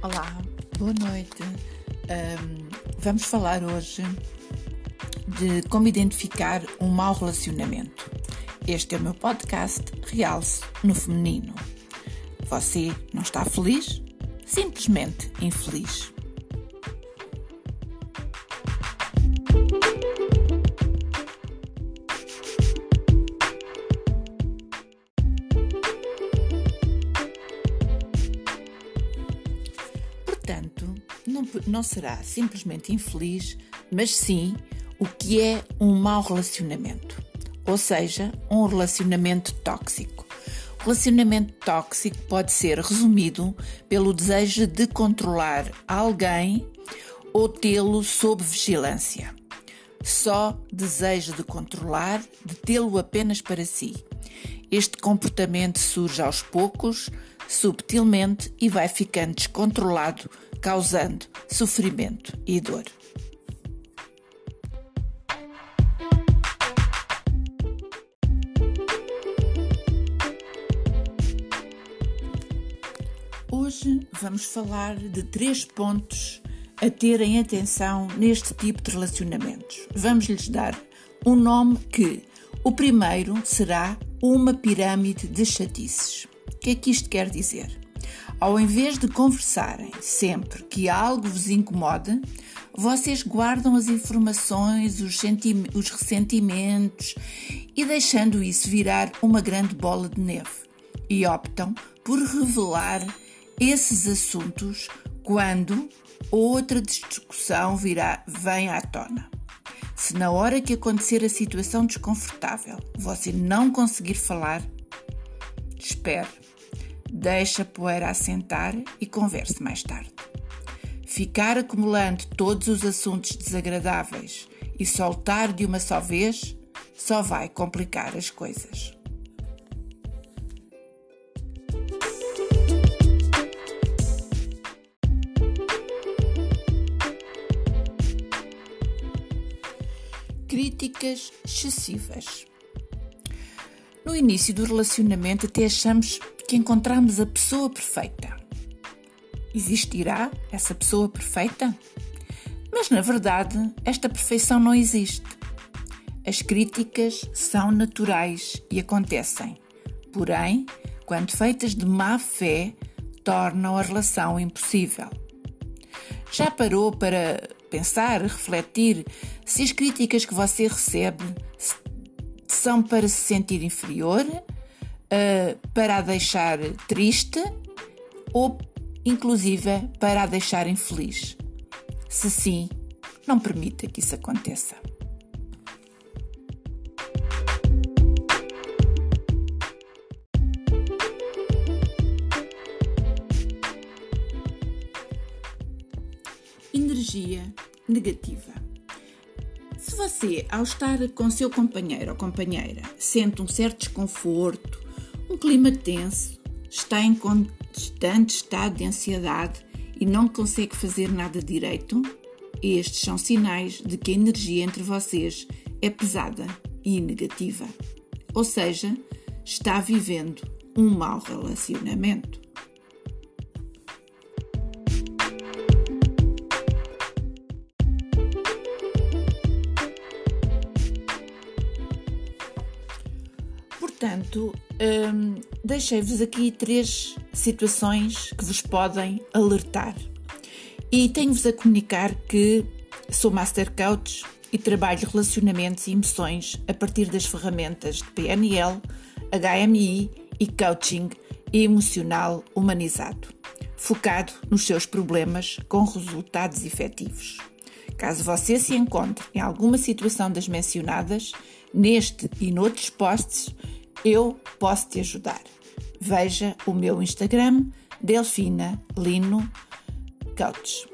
Olá, boa noite. Um, vamos falar hoje de como identificar um mau relacionamento. Este é o meu podcast Realce no Feminino. Você não está feliz? Simplesmente infeliz. Portanto, não, não será simplesmente infeliz, mas sim o que é um mau relacionamento. Ou seja, um relacionamento tóxico. O relacionamento tóxico pode ser resumido pelo desejo de controlar alguém ou tê-lo sob vigilância. Só desejo de controlar, de tê-lo apenas para si. Este comportamento surge aos poucos, subtilmente e vai ficando descontrolado, causando sofrimento e dor. Hoje vamos falar de três pontos a terem atenção neste tipo de relacionamentos. Vamos lhes dar um nome que o primeiro será uma pirâmide de chatices. O que é que isto quer dizer? Ao invés de conversarem sempre que algo vos incomoda, vocês guardam as informações, os, os ressentimentos e deixando isso virar uma grande bola de neve. E optam por revelar esses assuntos quando outra discussão virá, vem à tona. Se na hora que acontecer a situação desconfortável você não conseguir falar, espere Deixe a poeira assentar e converse mais tarde. Ficar acumulando todos os assuntos desagradáveis e soltar de uma só vez só vai complicar as coisas. Críticas excessivas. No início do relacionamento, até achamos que encontramos a pessoa perfeita. Existirá essa pessoa perfeita? Mas na verdade, esta perfeição não existe. As críticas são naturais e acontecem. Porém, quando feitas de má fé, tornam a relação impossível. Já parou para pensar, refletir se as críticas que você recebe são para se sentir inferior? uh, para a deixar triste ou, inclusive, para a deixar infeliz. Se sim, não permita que isso aconteça. Energia negativa. Se você, ao estar com seu companheiro ou companheira, sente um certo desconforto um clima tenso, está em constante estado de ansiedade e não consegue fazer nada direito? Estes são sinais de que a energia entre vocês é pesada e negativa. Ou seja, está vivendo um mau relacionamento. Portanto, hum, deixei-vos aqui três situações que vos podem alertar. E tenho-vos a comunicar que sou Master Coach e trabalho relacionamentos e emoções a partir das ferramentas de PNL, HMI e Coaching emocional humanizado, focado nos seus problemas com resultados efetivos. Caso você se encontre em alguma situação das mencionadas, neste e noutros posts, eu posso te ajudar. Veja o meu Instagram, Delfina Lino Coach.